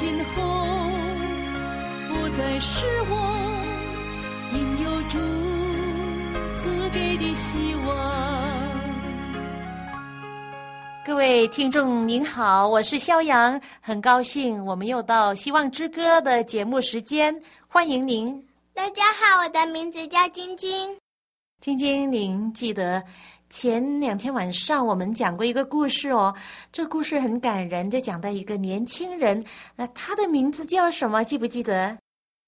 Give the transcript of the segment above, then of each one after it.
今后不再是我应有主赐给的希望。各位听众您好，我是肖阳，很高兴我们又到《希望之歌》的节目时间，欢迎您。大家好，我的名字叫晶晶。晶晶，您记得？前两天晚上，我们讲过一个故事哦，这故事很感人，就讲到一个年轻人，那他的名字叫什么？记不记得？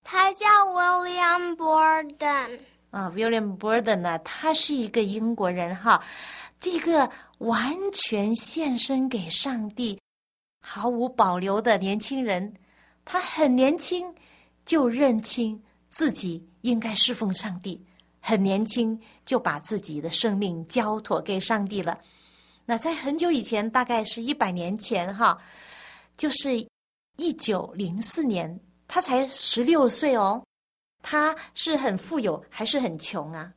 他叫 William Borden。啊，William Borden 呢，他是一个英国人哈，这个完全献身给上帝、毫无保留的年轻人，他很年轻就认清自己应该侍奉上帝。很年轻就把自己的生命交托给上帝了。那在很久以前，大概是一百年前，哈，就是一九零四年，他才十六岁哦。他是很富有还是很穷啊？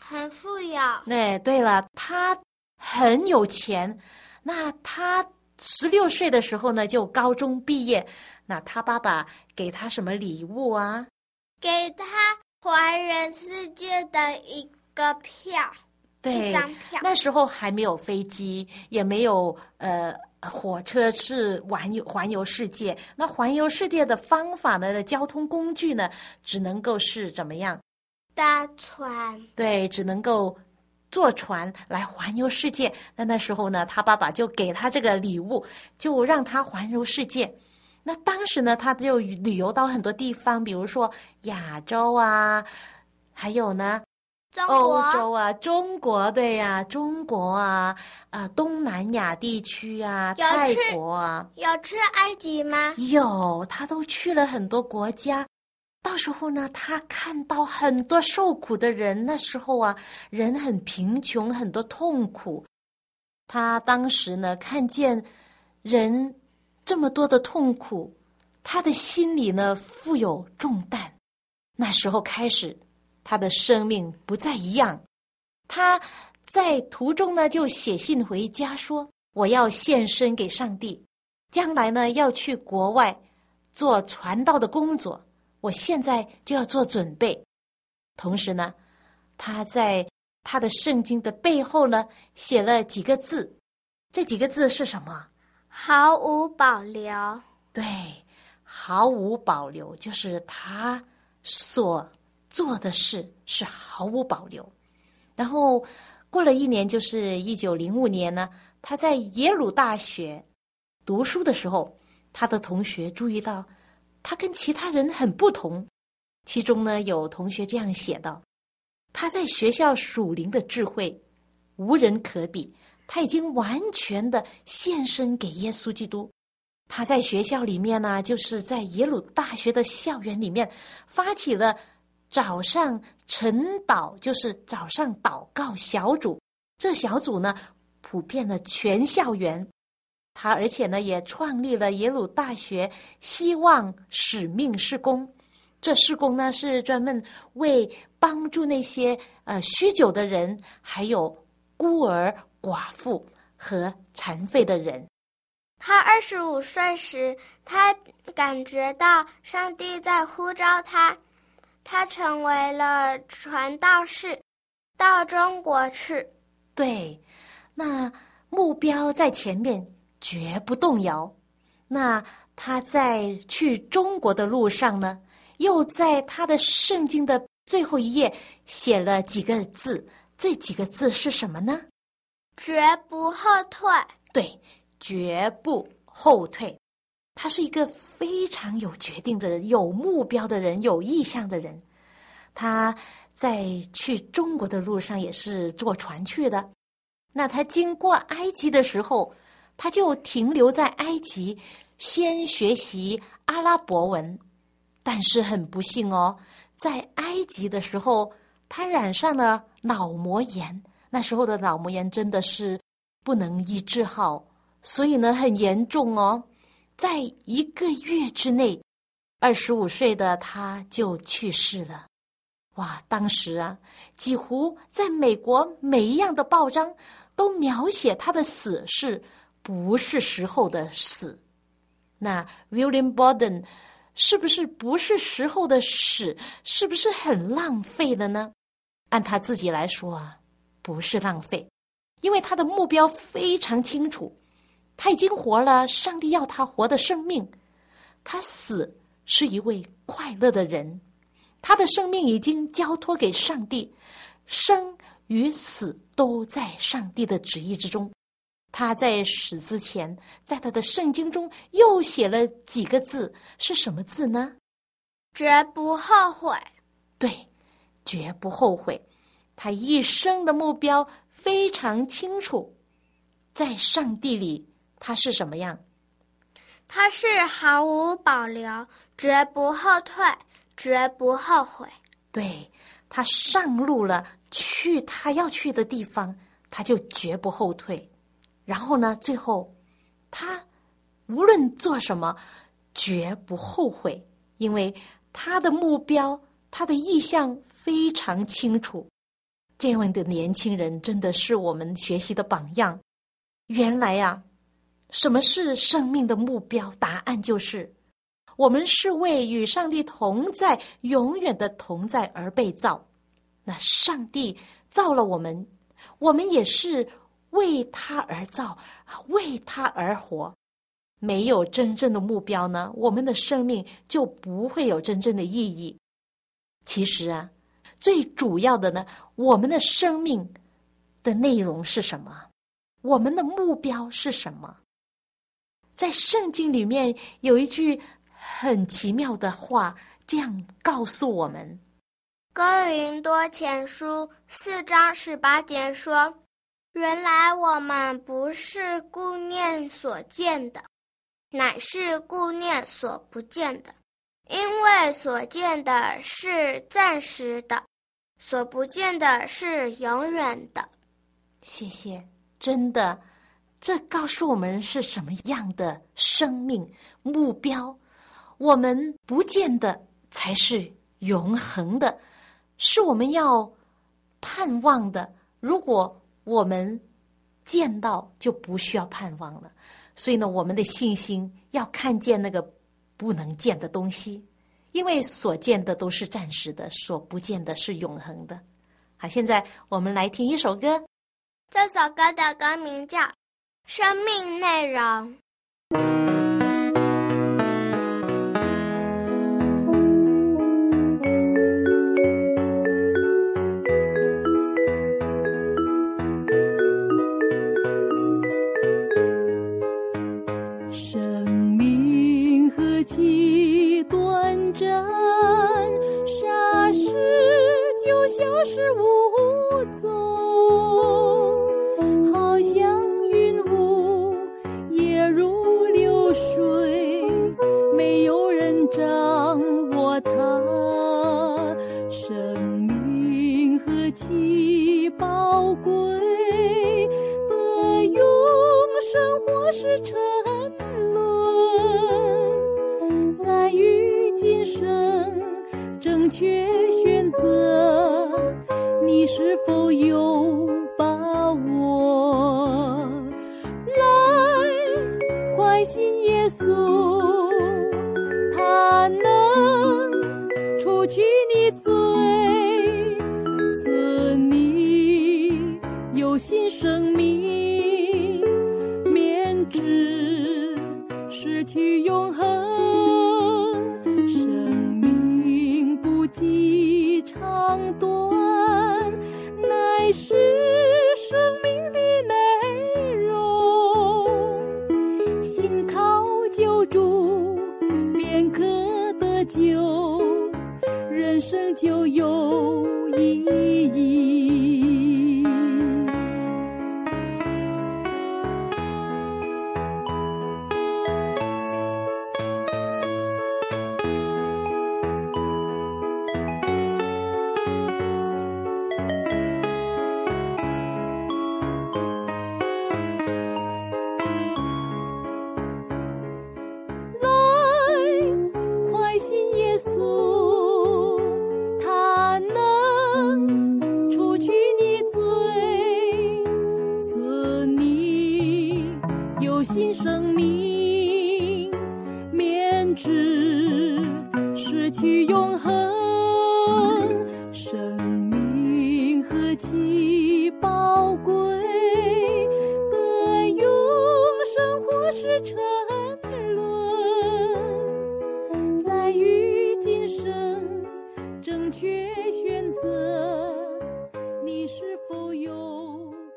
很富有。对，对了，他很有钱。那他十六岁的时候呢，就高中毕业。那他爸爸给他什么礼物啊？给他。环人世界的一个票，对，一张票。那时候还没有飞机，也没有呃火车是环游环游世界。那环游世界的方法呢？的交通工具呢，只能够是怎么样？搭船。对，只能够坐船来环游世界。那那时候呢，他爸爸就给他这个礼物，就让他环游世界。那当时呢，他就旅游到很多地方，比如说亚洲啊，还有呢，欧洲啊，中国对呀，中国啊，啊，东南亚地区啊，泰国啊，有去埃及吗？有，他都去了很多国家。到时候呢，他看到很多受苦的人，那时候啊，人很贫穷，很多痛苦。他当时呢，看见人。这么多的痛苦，他的心里呢负有重担。那时候开始，他的生命不再一样。他在途中呢就写信回家说：“我要献身给上帝，将来呢要去国外做传道的工作。我现在就要做准备。”同时呢，他在他的圣经的背后呢写了几个字，这几个字是什么？毫无保留，对，毫无保留，就是他所做的事是毫无保留。然后过了一年，就是一九零五年呢，他在耶鲁大学读书的时候，他的同学注意到他跟其他人很不同。其中呢，有同学这样写道：“他在学校属灵的智慧无人可比。”他已经完全的献身给耶稣基督。他在学校里面呢，就是在耶鲁大学的校园里面，发起了早上晨祷，就是早上祷告小组。这小组呢，普遍了全校园。他而且呢，也创立了耶鲁大学希望使命施工。这施工呢，是专门为帮助那些呃酗酒的人，还有孤儿。寡妇和残废的人。他二十五岁时，他感觉到上帝在呼召他，他成为了传道士，到中国去。对，那目标在前面，绝不动摇。那他在去中国的路上呢，又在他的圣经的最后一页写了几个字，这几个字是什么呢？绝不后退，对，绝不后退。他是一个非常有决定的人，有目标的人，有意向的人。他在去中国的路上也是坐船去的。那他经过埃及的时候，他就停留在埃及，先学习阿拉伯文。但是很不幸哦，在埃及的时候，他染上了脑膜炎。那时候的脑膜炎真的是不能医治好，所以呢很严重哦。在一个月之内，二十五岁的他就去世了。哇，当时啊，几乎在美国每一样的报章都描写他的死是不是时候的死。那 William Borden。是不是不是时候的死？是不是很浪费了呢？按他自己来说啊，不是浪费，因为他的目标非常清楚，他已经活了上帝要他活的生命。他死是一位快乐的人，他的生命已经交托给上帝，生与死都在上帝的旨意之中。他在死之前，在他的圣经中又写了几个字，是什么字呢？绝不后悔。对，绝不后悔。他一生的目标非常清楚，在上帝里他是什么样？他是毫无保留，绝不后退，绝不后悔。对他上路了，去他要去的地方，他就绝不后退。然后呢？最后，他无论做什么，绝不后悔，因为他的目标、他的意向非常清楚。这样的年轻人真的是我们学习的榜样。原来呀，什么是生命的目标？答案就是：我们是为与上帝同在、永远的同在而被造。那上帝造了我们，我们也是。为他而造，为他而活，没有真正的目标呢，我们的生命就不会有真正的意义。其实啊，最主要的呢，我们的生命的内容是什么？我们的目标是什么？在圣经里面有一句很奇妙的话，这样告诉我们：《哥林多前书》四章十八节说。原来我们不是顾念所见的，乃是顾念所不见的，因为所见的是暂时的，所不见的是永远的。谢谢，真的，这告诉我们是什么样的生命目标？我们不见的才是永恒的，是我们要盼望的。如果我们见到就不需要盼望了，所以呢，我们的信心要看见那个不能见的东西，因为所见的都是暂时的，所不见的是永恒的。好，现在我们来听一首歌，这首歌的歌名叫《生命内容》。是沉沦在于今生正确选择你是否有就有意义。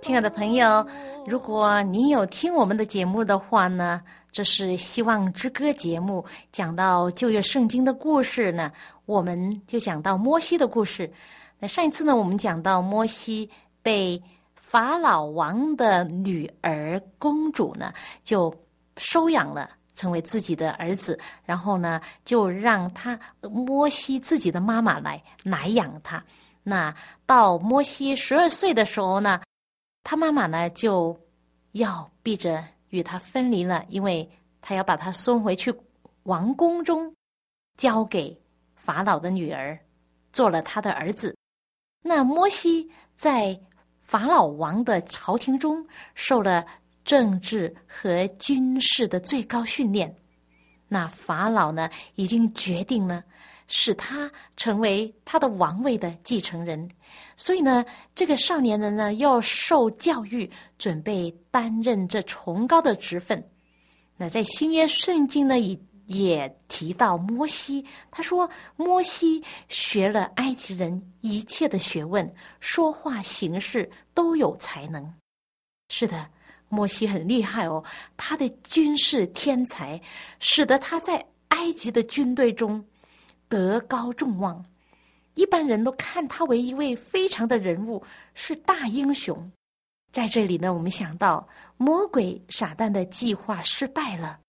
亲爱的朋友，如果你有听我们的节目的话呢，这是希望之歌节目，讲到旧约圣经的故事呢，我们就讲到摩西的故事。那上一次呢，我们讲到摩西被法老王的女儿公主呢，就收养了，成为自己的儿子，然后呢，就让他摩西自己的妈妈来奶养他。那到摩西十二岁的时候呢，他妈妈呢就要逼着与他分离了，因为他要把他送回去王宫中，交给法老的女儿，做了他的儿子。那摩西在法老王的朝廷中受了政治和军事的最高训练，那法老呢已经决定了。使他成为他的王位的继承人，所以呢，这个少年人呢要受教育，准备担任这崇高的职分。那在新约圣经呢也也提到摩西，他说摩西学了埃及人一切的学问，说话行事都有才能。是的，摩西很厉害哦，他的军事天才，使得他在埃及的军队中。德高众望，一般人都看他为一位非常的人物，是大英雄。在这里呢，我们想到魔鬼撒旦的计划失败了，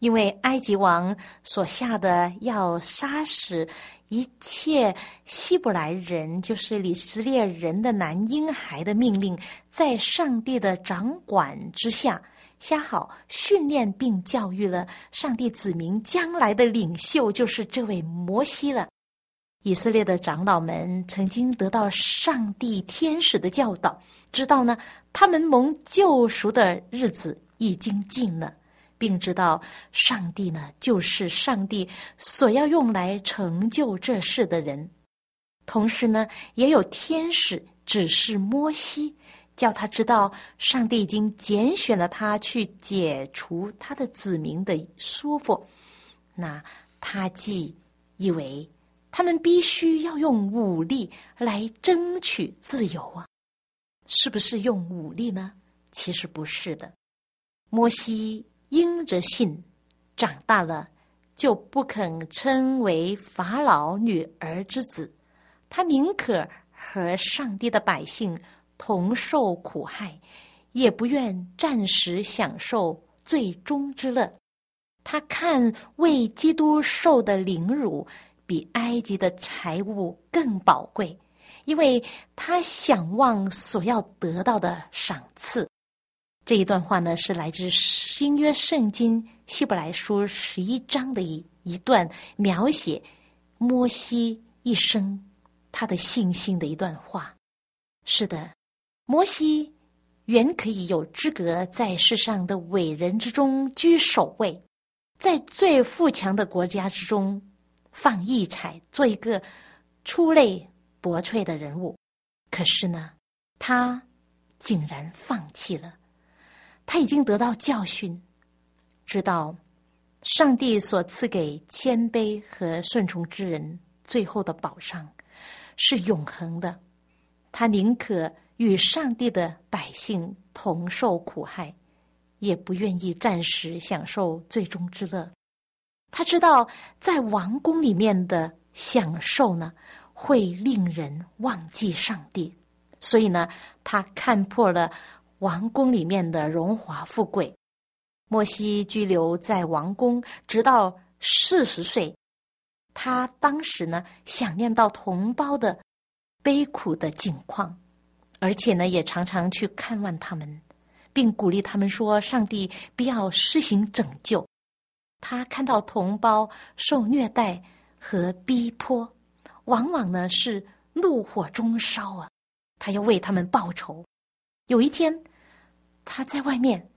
因为埃及王所下的要杀死一切希伯来人，就是以色列人的男婴孩的命令，在上帝的掌管之下。恰好训练并教育了上帝子民将来的领袖，就是这位摩西了。以色列的长老们曾经得到上帝天使的教导，知道呢，他们蒙救赎的日子已经近了，并知道上帝呢，就是上帝所要用来成就这事的人。同时呢，也有天使指示摩西。叫他知道，上帝已经拣选了他去解除他的子民的束缚。那他既以为他们必须要用武力来争取自由啊，是不是用武力呢？其实不是的。摩西因着信长大了，就不肯称为法老女儿之子，他宁可和上帝的百姓。同受苦害，也不愿暂时享受最终之乐。他看为基督受的凌辱，比埃及的财物更宝贵，因为他想望所要得到的赏赐。这一段话呢，是来自新约圣经希伯来书十一章的一一段描写摩西一生他的信心的一段话。是的。摩西原可以有资格在世上的伟人之中居首位，在最富强的国家之中放异彩，做一个出类拔萃的人物。可是呢，他竟然放弃了。他已经得到教训，知道上帝所赐给谦卑和顺从之人最后的保障是永恒的。他宁可。与上帝的百姓同受苦害，也不愿意暂时享受最终之乐。他知道在王宫里面的享受呢，会令人忘记上帝，所以呢，他看破了王宫里面的荣华富贵。莫西居留在王宫，直到四十岁。他当时呢，想念到同胞的悲苦的境况。而且呢，也常常去看望他们，并鼓励他们说：“上帝必要施行拯救。”他看到同胞受虐待和逼迫，往往呢是怒火中烧啊！他要为他们报仇。有一天，他在外面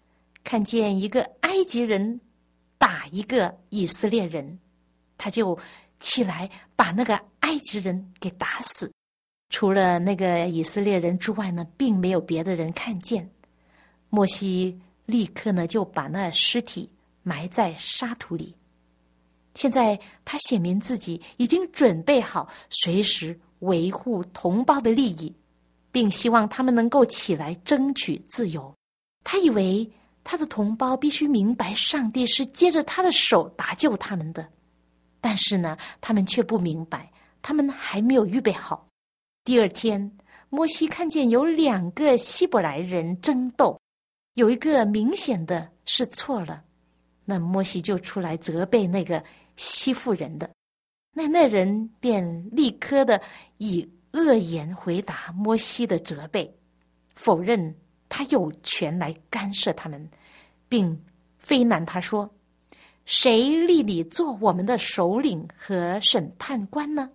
看见一个埃及人打一个以色列人，他就起来把那个埃及人给打死。除了那个以色列人之外呢，并没有别的人看见。莫西立刻呢就把那尸体埋在沙土里。现在他显明自己已经准备好，随时维护同胞的利益，并希望他们能够起来争取自由。他以为他的同胞必须明白，上帝是接着他的手搭救他们的。但是呢，他们却不明白，他们还没有预备好。第二天，摩西看见有两个希伯来人争斗，有一个明显的是错了，那摩西就出来责备那个欺负人的。那那人便立刻的以恶言回答摩西的责备，否认他有权来干涉他们，并非难他说。谁立你做我们的首领和审判官呢？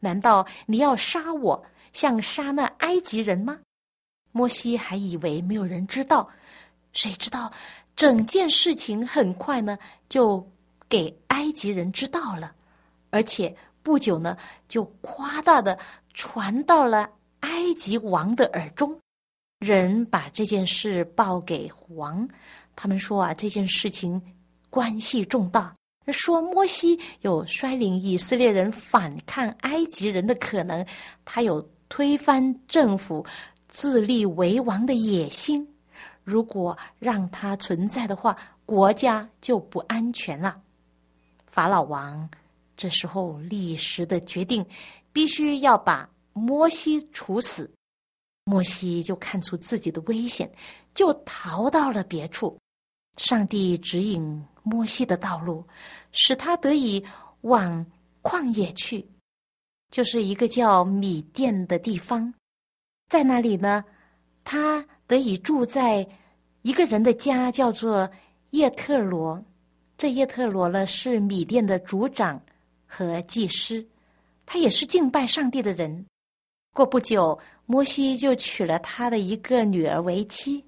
难道你要杀我，像杀那埃及人吗？摩西还以为没有人知道，谁知道整件事情很快呢就给埃及人知道了，而且不久呢就夸大的传到了埃及王的耳中。人把这件事报给王，他们说啊，这件事情。关系重大，说摩西有率领以色列人反抗埃及人的可能，他有推翻政府、自立为王的野心。如果让他存在的话，国家就不安全了。法老王这时候立时的决定，必须要把摩西处死。摩西就看出自己的危险，就逃到了别处。上帝指引。摩西的道路，使他得以往旷野去，就是一个叫米甸的地方。在那里呢，他得以住在一个人的家，叫做叶特罗。这叶特罗呢，是米甸的族长和祭师，他也是敬拜上帝的人。过不久，摩西就娶了他的一个女儿为妻，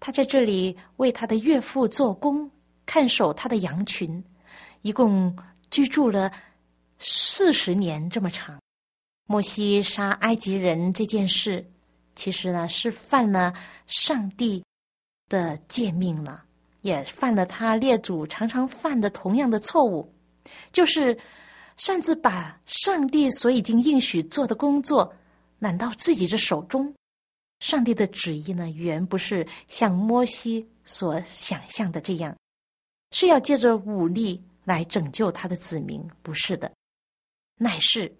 他在这里为他的岳父做工。看守他的羊群，一共居住了四十年这么长。摩西杀埃及人这件事，其实呢是犯了上帝的诫命了，也犯了他列祖常常犯的同样的错误，就是擅自把上帝所已经应许做的工作揽到自己的手中。上帝的旨意呢，原不是像摩西所想象的这样。是要借着武力来拯救他的子民，不是的，乃是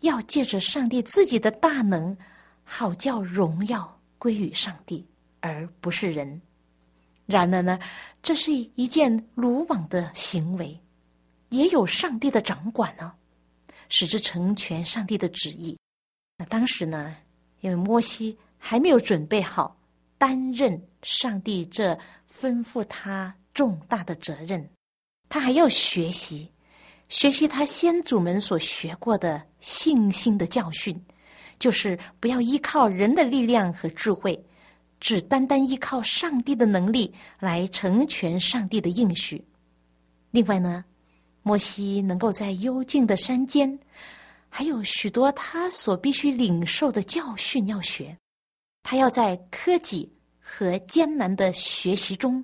要借着上帝自己的大能，好叫荣耀归于上帝，而不是人。然而呢，这是一件鲁莽的行为，也有上帝的掌管呢，使之成全上帝的旨意。那当时呢，因为摩西还没有准备好担任上帝这吩咐他。重大的责任，他还要学习，学习他先祖们所学过的信心的教训，就是不要依靠人的力量和智慧，只单单依靠上帝的能力来成全上帝的应许。另外呢，摩西能够在幽静的山间，还有许多他所必须领受的教训要学，他要在科技和艰难的学习中。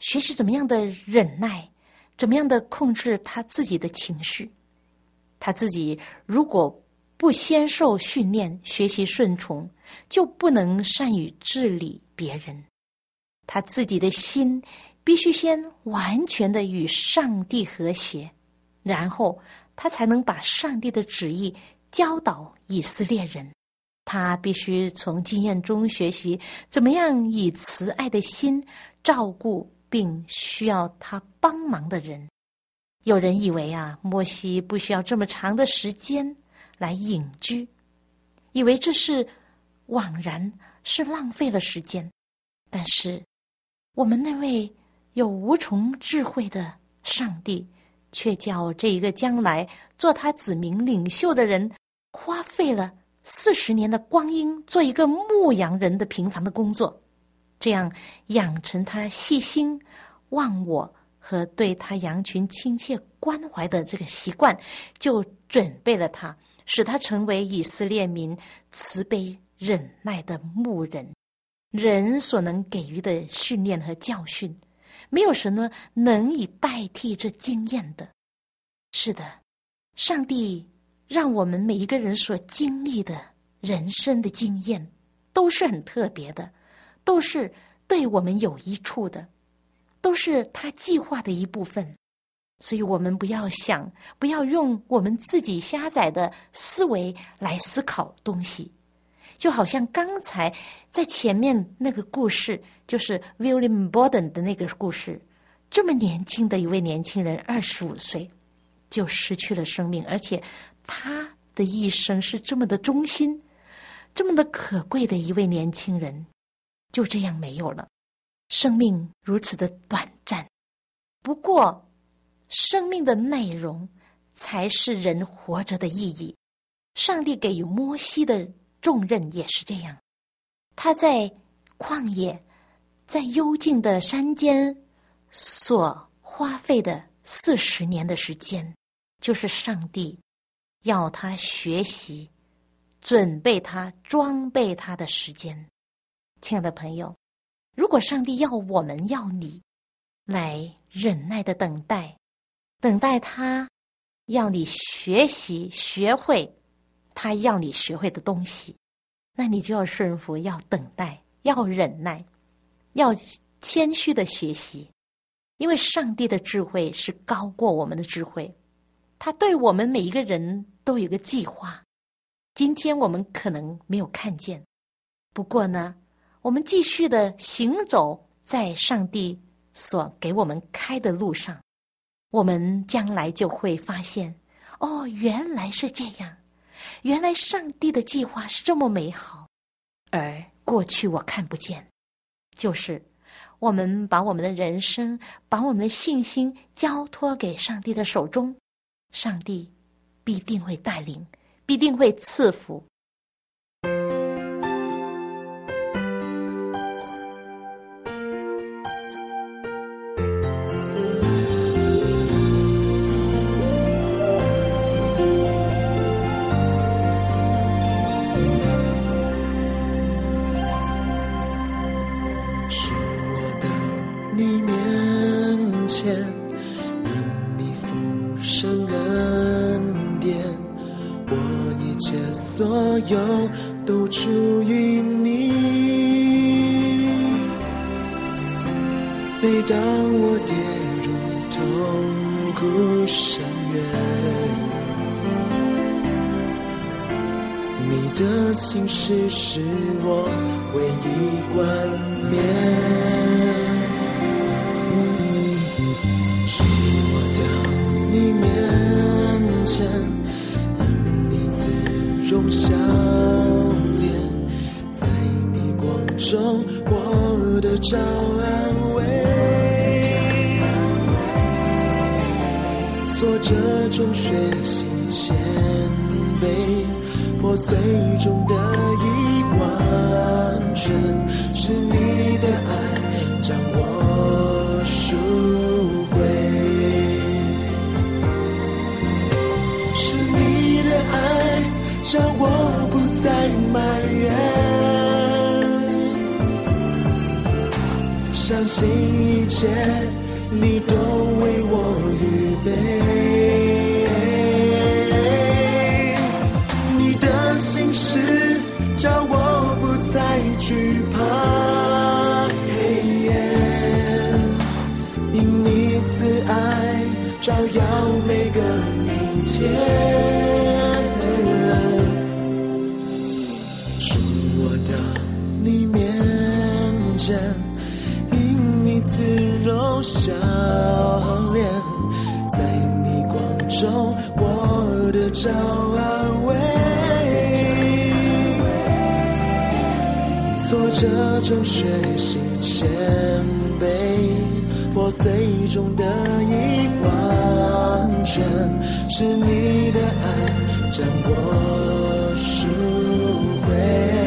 学习怎么样的忍耐，怎么样的控制他自己的情绪。他自己如果不先受训练，学习顺从，就不能善于治理别人。他自己的心必须先完全的与上帝和谐，然后他才能把上帝的旨意教导以色列人。他必须从经验中学习，怎么样以慈爱的心照顾。并需要他帮忙的人，有人以为啊，摩西不需要这么长的时间来隐居，以为这是枉然，是浪费了时间。但是，我们那位有无穷智慧的上帝，却叫这一个将来做他子民领袖的人，花费了四十年的光阴，做一个牧羊人的平凡的工作。这样养成他细心、忘我和对他羊群亲切关怀的这个习惯，就准备了他，使他成为以色列民慈悲忍耐的牧人。人所能给予的训练和教训，没有什么能以代替这经验的。是的，上帝让我们每一个人所经历的人生的经验。都是很特别的，都是对我们有益处的，都是他计划的一部分。所以我们不要想，不要用我们自己狭窄的思维来思考东西。就好像刚才在前面那个故事，就是 William Borden 的那个故事，这么年轻的一位年轻人，二十五岁就失去了生命，而且他的一生是这么的忠心，这么的可贵的一位年轻人，就这样没有了，生命如此的短暂。不过。生命的内容才是人活着的意义。上帝给予摩西的重任也是这样。他在旷野，在幽静的山间所花费的四十年的时间，就是上帝要他学习、准备他、装备他的时间。亲爱的朋友，如果上帝要我们要你来忍耐的等待。等待他，要你学习学会，他要你学会的东西，那你就要顺服，要等待，要忍耐，要谦虚的学习，因为上帝的智慧是高过我们的智慧，他对我们每一个人都有个计划。今天我们可能没有看见，不过呢，我们继续的行走在上帝所给我们开的路上。我们将来就会发现，哦，原来是这样，原来上帝的计划是这么美好，而过去我看不见。就是我们把我们的人生，把我们的信心交托给上帝的手中，上帝必定会带领，必定会赐福。都属于你。每当我跌入痛苦深渊，你的心事是我唯一冠冕。是我到你面前，因你自容笑。中我的找安慰。挫折中学习谦卑，破碎中得以完全，是你的爱将我赎回，是你的爱将我不再埋。相信一切你都为我预备。找安慰。挫折中学习谦卑，破碎中得以完全，是你的爱将我赎回。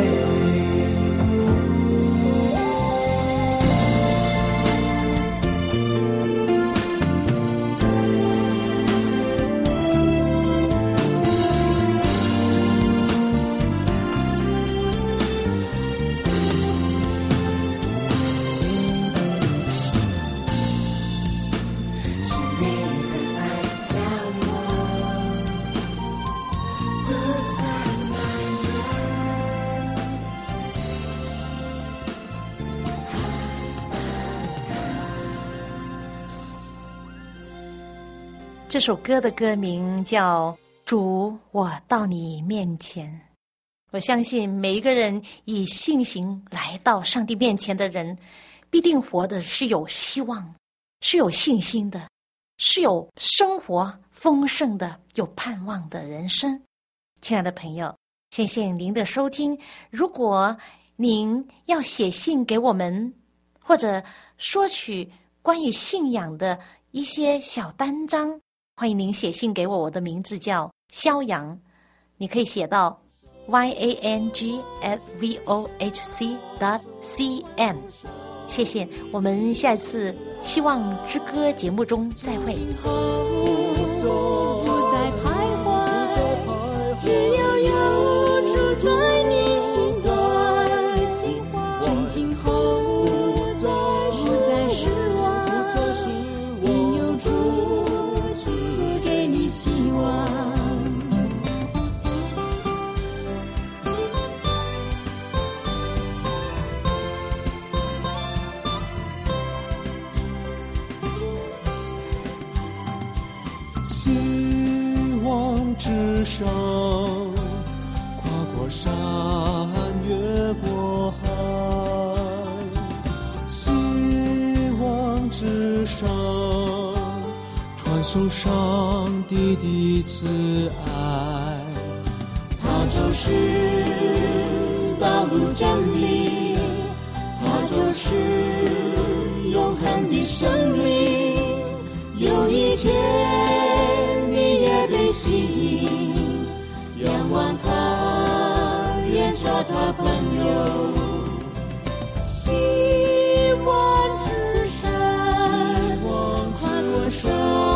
这首歌的歌名叫《主，我到你面前》。我相信每一个人以信心来到上帝面前的人，必定活的是有希望、是有信心的，是有生活丰盛的、有盼望的人生。亲爱的朋友，谢谢您的收听。如果您要写信给我们，或者说取关于信仰的一些小单章，欢迎您写信给我。我的名字叫肖阳，你可以写到 y a n g f v o h c dot c m，。谢谢，我们下一次《希望之歌》节目中再会。他朋友。希望之山，跨过山。